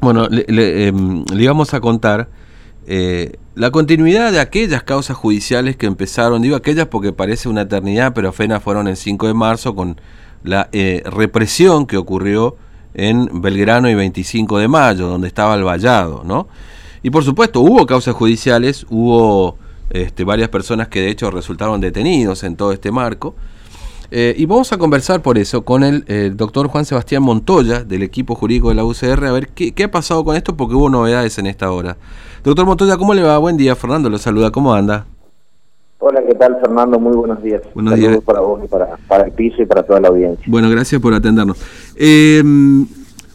Bueno, le, em, íbamos a contar eh, la continuidad de aquellas causas judiciales que empezaron, digo aquellas porque parece una eternidad, pero apenas fueron el 5 de marzo con la eh, represión que ocurrió en Belgrano y 25 de mayo, donde estaba el vallado, ¿no? Y por supuesto, hubo causas judiciales, hubo este, varias personas que de hecho resultaron detenidos en todo este marco. Eh, y vamos a conversar por eso con el, doctor Juan Sebastián Montoya, del equipo jurídico de la UCR, a ver qué, qué, ha pasado con esto, porque hubo novedades en esta hora. Doctor Montoya, ¿cómo le va? Buen día, Fernando, lo saluda, ¿cómo anda? Hola, ¿qué tal, Fernando? Muy buenos días. Buenos días. para vos y para, para, el piso y para toda la audiencia. Bueno, gracias por atendernos. Eh,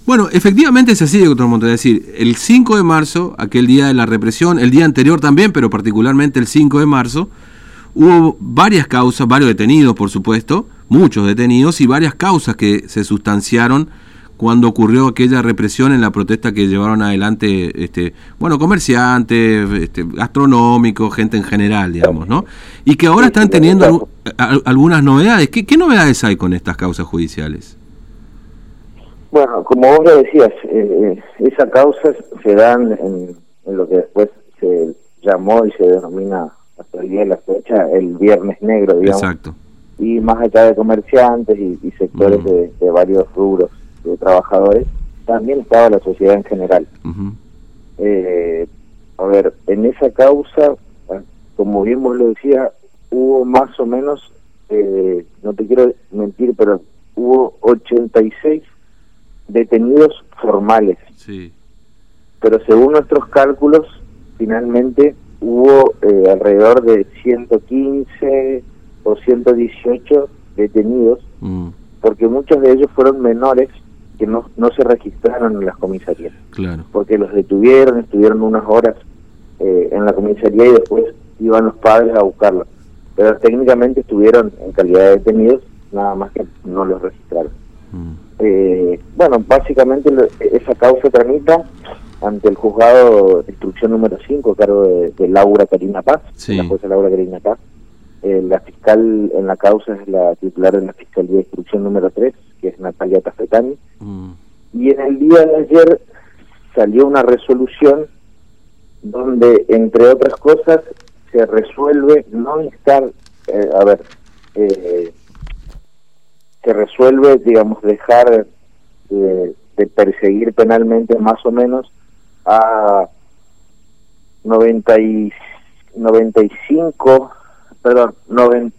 bueno, efectivamente es así, doctor Montoya. Es decir, el 5 de marzo, aquel día de la represión, el día anterior también, pero particularmente el 5 de marzo, hubo varias causas, varios detenidos, por supuesto, muchos detenidos y varias causas que se sustanciaron cuando ocurrió aquella represión en la protesta que llevaron adelante, este, bueno, comerciantes, este, gastronómicos, gente en general, digamos, ¿no? Y que ahora están teniendo algunas novedades. ¿Qué, ¿Qué, novedades hay con estas causas judiciales? Bueno, como vos lo decías, eh, eh esas causas se dan en, lo que después se llamó y se denomina hasta el día de la fecha el Viernes Negro, digamos. Exacto. Y más allá de comerciantes y, sectores de, de varios rubros de trabajadores, también estaba la sociedad en general. eh, a ver, en esa causa, como bien vos lo decía, hubo más o menos, eh, no te quiero mentir, pero hubo 86 detenidos formales. Sí. Pero según nuestros cálculos, finalmente hubo eh, alrededor de 115 o 118 detenidos, mm. porque muchos de ellos fueron menores que no, no se registraron en las comisarías. Claro. Porque los detuvieron, estuvieron unas horas eh, en la comisaría y después iban los padres a buscarlos. Pero técnicamente estuvieron en calidad de detenidos, nada más que no los registraron. Mm. Eh, bueno, básicamente esa causa tramita ante el juzgado de instrucción número 5 a cargo de, Laura Karina Paz, la jueza Laura Karina Paz. Eh, la fiscal en la causa es la titular de la Fiscalía de Instrucción número 3, que es Natalia Tafetani. Mm. Y en el día de ayer salió una resolución donde, entre otras cosas, se resuelve no instar, eh, a ver, eh, se resuelve, digamos, dejar de perseguir penalmente más o menos a 90 y 95, perdón, 90,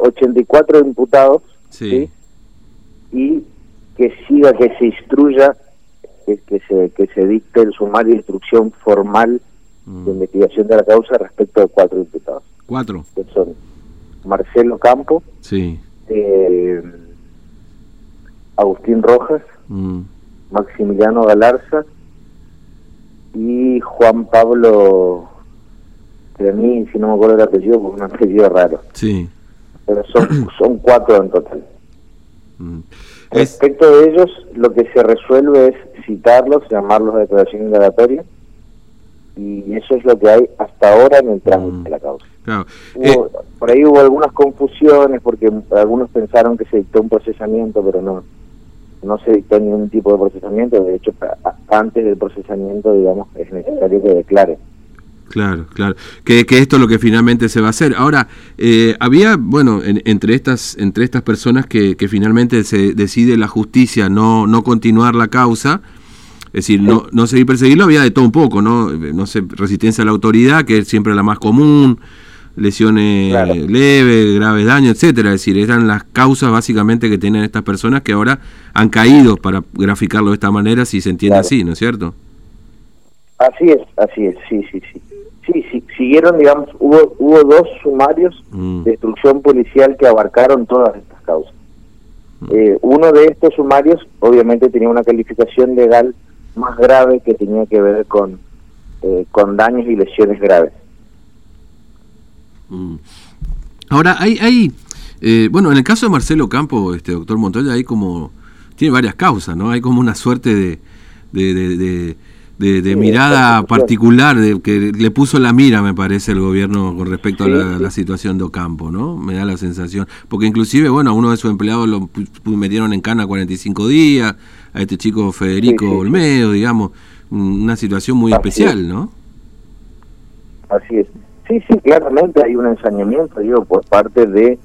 84 imputados, sí y que siga, que se instruya, que, que se, que se dicte el sumario de instrucción formal de mm. investigación de la causa respecto de cuatro imputados. Cuatro. Que son Marcelo Campo, sí. Eh, Agustín Rojas, mm. Maximiliano Galarza y Juan Pablo, a mí, si no me acuerdo el apellido, porque es un apellido raro. Sí. Pero son, son cuatro en total. Mm. Respecto de ellos, lo que se resuelve es citarlos, llamarlos a declaración indagatoria, y eso es lo que hay hasta ahora en el trámite mm. de la causa. Eh, por ahí hubo algunas confusiones porque algunos pensaron que se dictó un procesamiento, pero no, no se dictó ningún tipo de procesamiento. De hecho, antes del procesamiento, digamos, es necesario que declare. Claro, claro. Que, que, esto es lo que finalmente se va a hacer. Ahora, eh, había, bueno, entre, estas, entre estas personas que, que, finalmente se decide la justicia no, no continuar la causa, es decir, no, no seguir perseguirlo, había de todo un poco, ¿no? No sé, resistencia a la autoridad, que es siempre la más común, lesiones leves, graves daños, etcétera. Es decir, eran las causas básicamente que tienen estas personas que ahora han caído, para graficarlo de esta manera, si se entiende así, ¿no es cierto? Así es, así es, sí, sí, sí. Sí, sí, siguieron, digamos, hubo, hubo dos sumarios mm. de instrucción policial que abarcaron todas estas causas. Mm. Eh, uno de estos sumarios, obviamente, tenía una calificación legal más grave que tenía que ver con, eh, con daños y lesiones graves. Mm. Ahora, hay, hay eh, bueno, en el caso de Marcelo Campo, este doctor Montoya, hay como, tiene varias causas, ¿no? Hay como una suerte de, de de, mirada particular de, que le puso la mira, me parece, el gobierno con respecto a la, situación de Ocampo, ¿no? Me da la sensación. Porque inclusive, bueno, a uno de sus empleados lo metieron en cana 45 días, a este chico Federico Olmedo, digamos. una situación muy especial, ¿no? Así es. Sí, sí, claramente hay un ensañamiento, digo, por parte de,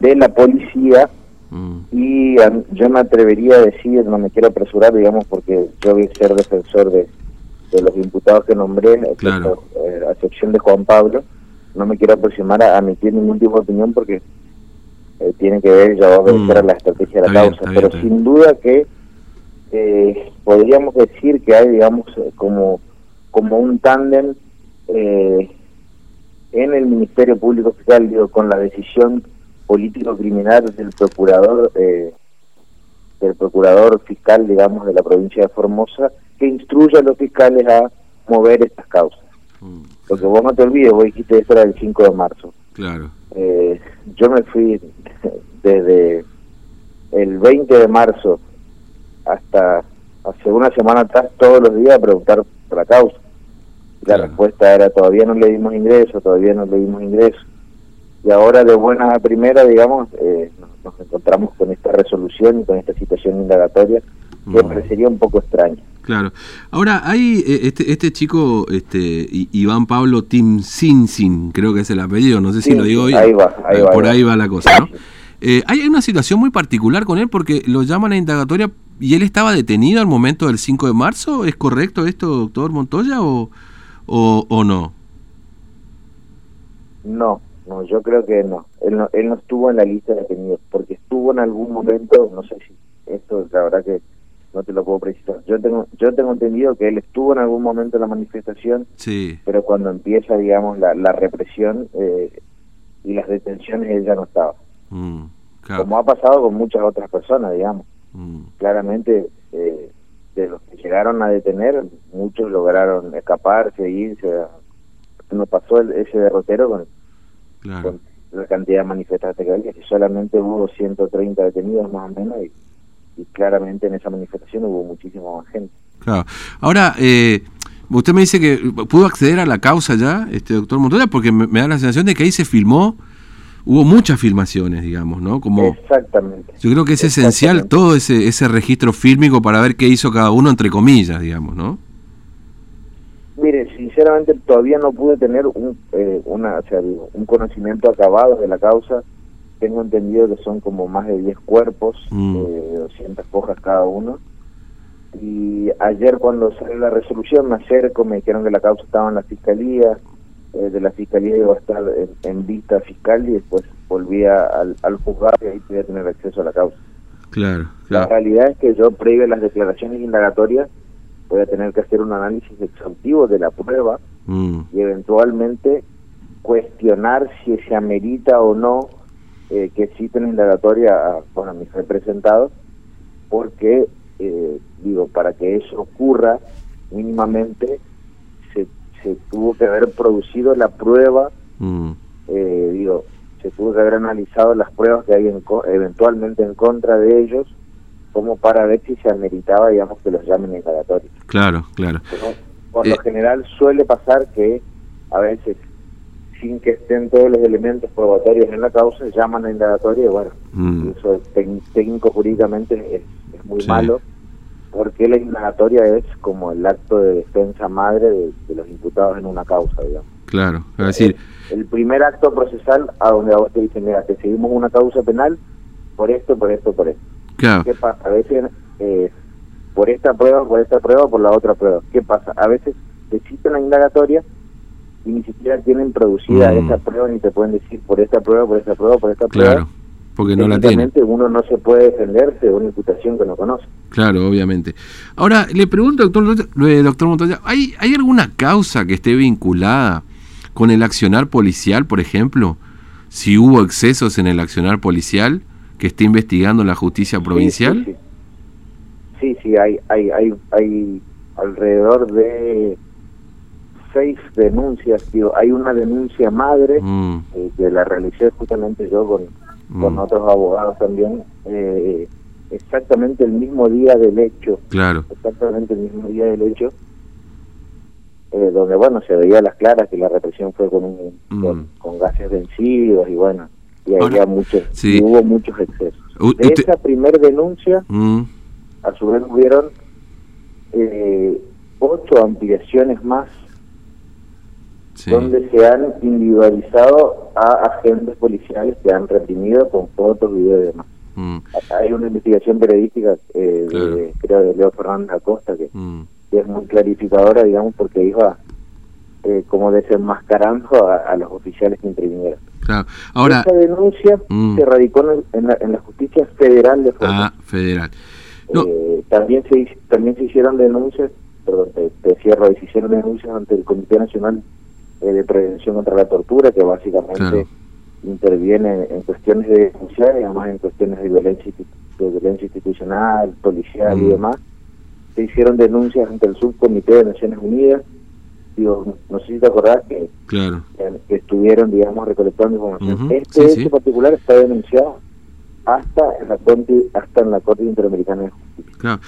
de la policía. Mm. y yo me atrevería a decir, no me quiero apresurar, digamos, porque yo voy a ser defensor de, de los imputados que nombré, eh, a excepción de Juan Pablo, no me quiero aproximar a, emitir ningún tipo de opinión porque eh, tiene que ver, ya va a ver, mm. la estrategia de la causa, pero sin duda que eh, podríamos decir que hay, digamos, como, como un tándem eh, en el Ministerio Público Fiscal, digo, con la decisión político-criminal del procurador, eh, del procurador fiscal, digamos, de la provincia de Formosa, que instruye a los fiscales a mover estas causas. Mm, Porque vos no te olvides, vos dijiste eso era el 5 de marzo. Claro. Eh, yo me fui desde el 20 de marzo hasta hace una semana atrás todos los días a preguntar por la causa. La respuesta era todavía no le dimos ingreso, todavía no le dimos ingreso. Y ahora de buenas a primera, digamos, eh, nos, encontramos con esta resolución y con esta situación indagatoria que parecería un poco extraña. Claro. Ahora, hay eh, este, este chico, este Iván Pablo Tim Sinsin, creo que es el apellido, no sé si lo digo bien. Ahí va, ahí eh, Por ahí va la cosa, ¿no? hay una situación muy particular con él porque lo llaman a indagatoria y él estaba detenido al momento del 5 de marzo. ¿Es correcto esto, doctor Montoya, o, o, o no? No, no, yo creo que no. Él, no. él no estuvo en la lista de detenidos, porque estuvo en algún momento, no sé si esto la verdad que no te lo puedo precisar. Yo tengo yo tengo entendido que él estuvo en algún momento en la manifestación, sí. pero cuando empieza, digamos, la, la represión eh, y las detenciones, él ya no estaba. Mm, Como ha pasado con muchas otras personas, digamos. Mm. Claramente, eh, de los que llegaron a detener, muchos lograron escaparse, irse. No pasó ese derrotero con, la cantidad de manifestantes que había, que solamente hubo 130 detenidos más o menos y, claramente en esa manifestación hubo muchísima más gente. Claro. Ahora, eh, usted me dice que pudo acceder a la causa ya, este doctor Montoya, porque me da la sensación de que ahí se filmó hubo muchas filmaciones, digamos, ¿no? Como, Exactamente. Yo creo que es esencial todo ese, ese registro fílmico para ver qué hizo cada uno, entre comillas, digamos, ¿no? Mire, sinceramente todavía no pude tener un, eh, una, o sea, un conocimiento acabado de la causa. Tengo entendido que son como más de 10 cuerpos, mm. eh, 200 hojas cada uno. Y ayer cuando salió la resolución me acerco, me dijeron que la causa estaba en la fiscalía, eh, de la fiscalía iba a estar en, vista fiscal y después volvía al, al juzgado y ahí podía tener acceso a la causa. Claro, La realidad es que yo, previo a las declaraciones indagatorias, voy a tener que hacer un análisis exhaustivo de la prueba mm. y eventualmente cuestionar si se amerita o no eh, que existen indagatoria a, bueno, a mis representados, porque, eh, digo, para que eso ocurra mínimamente se tuvo que haber producido la prueba, mm. eh, digo, se tuvo que haber analizado las pruebas que hay eventualmente en contra de ellos, como para ver si se ameritaba, digamos, que los llamen indagatorios. Claro, claro. por lo eh, general suele pasar que a veces, sin que estén todos los elementos probatorios en la causa, llaman a indagatoria y bueno, mm. eso técnico jurídicamente es, muy malo porque la indagatoria es como el acto de defensa madre de, los imputados en una causa, digamos. Claro, es decir... El, primer acto procesal a donde a vos te dicen, mira, te seguimos una causa penal por esto, por esto, por esto. Claro. ¿Qué pasa? A veces eh, por esta prueba, por esta prueba, por la otra prueba. ¿Qué pasa? A veces te citan la indagatoria y ni siquiera tienen producida mm. esa prueba ni te pueden decir por esta prueba, por esta prueba, por esta prueba. Porque no la tiene. uno no se puede defenderse de una imputación que no conoce. Claro, obviamente. Ahora, le pregunto, doctor, eh, doctor Montoya, ¿hay, ¿hay alguna causa que esté vinculada con el accionar policial, por ejemplo? Si hubo excesos en el accionar policial que esté investigando la justicia provincial. Sí, sí, hay, hay, hay, hay alrededor de seis denuncias. Digo, hay una denuncia madre mm. eh, que la realicé justamente yo con con mm. otros abogados también, eh, exactamente el mismo día del hecho. Claro. Exactamente el mismo día del hecho. Eh, donde bueno se veía las claras que la represión fue con un, mm. con, gases vencidos y bueno y había muchos hubo muchos excesos de esa primer denuncia mm. a su vez hubieron eh, ocho ampliaciones más donde se han individualizado a agentes policiales que han reprimido con fotos, videos y demás. Mm. Hay una investigación periodística, eh, creo, de Leo Fernández Acosta, que, mm. que, es muy clarificadora, digamos, porque iba eh, como desenmascarando a, a, los oficiales que intervinieron. Claro. Ahora, Esa denuncia mm. se radicó en, la, justicia federal de Ah, federal. Eh, también, se, también se hicieron denuncias, perdón, te, cierro, se hicieron denuncias ante el Comité Nacional eh, de Prevención contra la Tortura, que básicamente interviene en cuestiones de denuncia y además en cuestiones de violencia, de violencia institucional, policial y mm. demás. Se hicieron denuncias ante el Subcomité de Naciones Unidas digo, no sé si te acordás que, claro. que, estuvieron, digamos, recolectando información. Este hecho particular está denunciado hasta en la Corte, hasta en la Corte Interamericana de Justicia. Claro.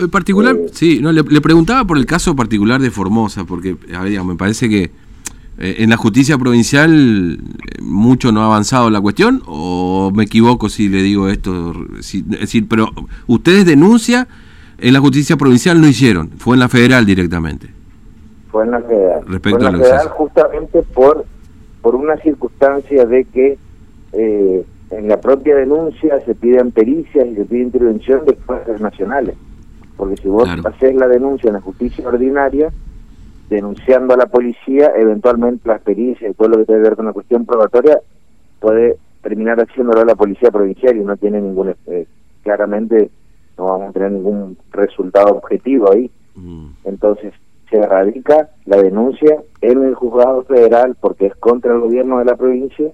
en particular, eh, sí, no, le, preguntaba por el caso particular de Formosa, porque me parece que en la justicia provincial eh, mucho no ha avanzado la cuestión, o me equivoco si le digo esto, es decir, pero ustedes denuncia en la justicia provincial no hicieron, fue en la federal directamente fue en la federal. fue en la federal justamente por, por una circunstancia de que eh, en la propia denuncia se piden pericias y se pide intervención de fuerzas nacionales. Porque si vos haces la denuncia en la justicia ordinaria, denunciando a la policía, eventualmente las pericias y todo lo que tiene que ver con la cuestión probatoria puede terminar haciéndolo a la policía provincial y no tiene ningún... Eh, claramente no vamos a tener ningún resultado objetivo ahí. Mm. Entonces, se radica la denuncia en el juzgado federal porque es contra el gobierno de la provincia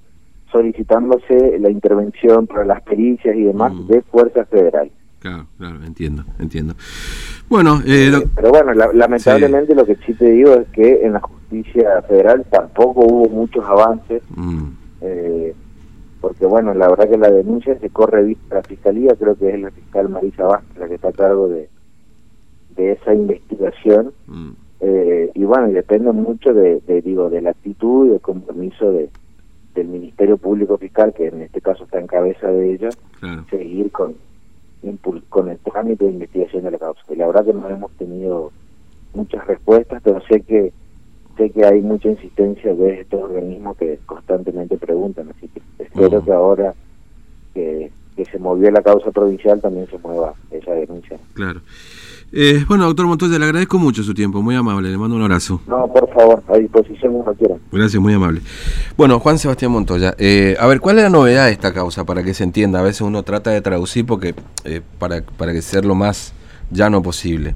solicitándose la intervención para las pericias y demás mm. de fuerzas federales. Claro, claro, entiendo, entiendo. Bueno, eh, eh, pero bueno, lamentablemente lo que sí te digo es que en la justicia federal tampoco hubo muchos avances, mm. eh, porque bueno, la verdad que la denuncia se corre vista a la fiscalía, creo que es la fiscal Marisa Vázquez la que está a cargo de, de esa investigación. Mm. Eh, y bueno, depende mucho de, digo, de la actitud y del compromiso de, del Ministerio Público Fiscal, que en este caso está en cabeza de ella, seguir con, con el trámite de investigación de la causa. Y la verdad que no hemos tenido muchas respuestas, pero sé que sé que hay mucha insistencia de estos organismos que constantemente preguntan, así que espero que ahora que, que se movió la causa provincial también se mueva esa denuncia. Claro. Eh, bueno, doctor Montoya, le agradezco mucho su tiempo, muy amable, le mando un abrazo. No, por favor, a disposición cuando quieran. Gracias, muy amable. Bueno, Juan Sebastián Montoya, eh, a ver, ¿cuál es la novedad de esta causa para que se entienda? A veces uno trata de traducir porque eh, para, para que sea lo más llano posible.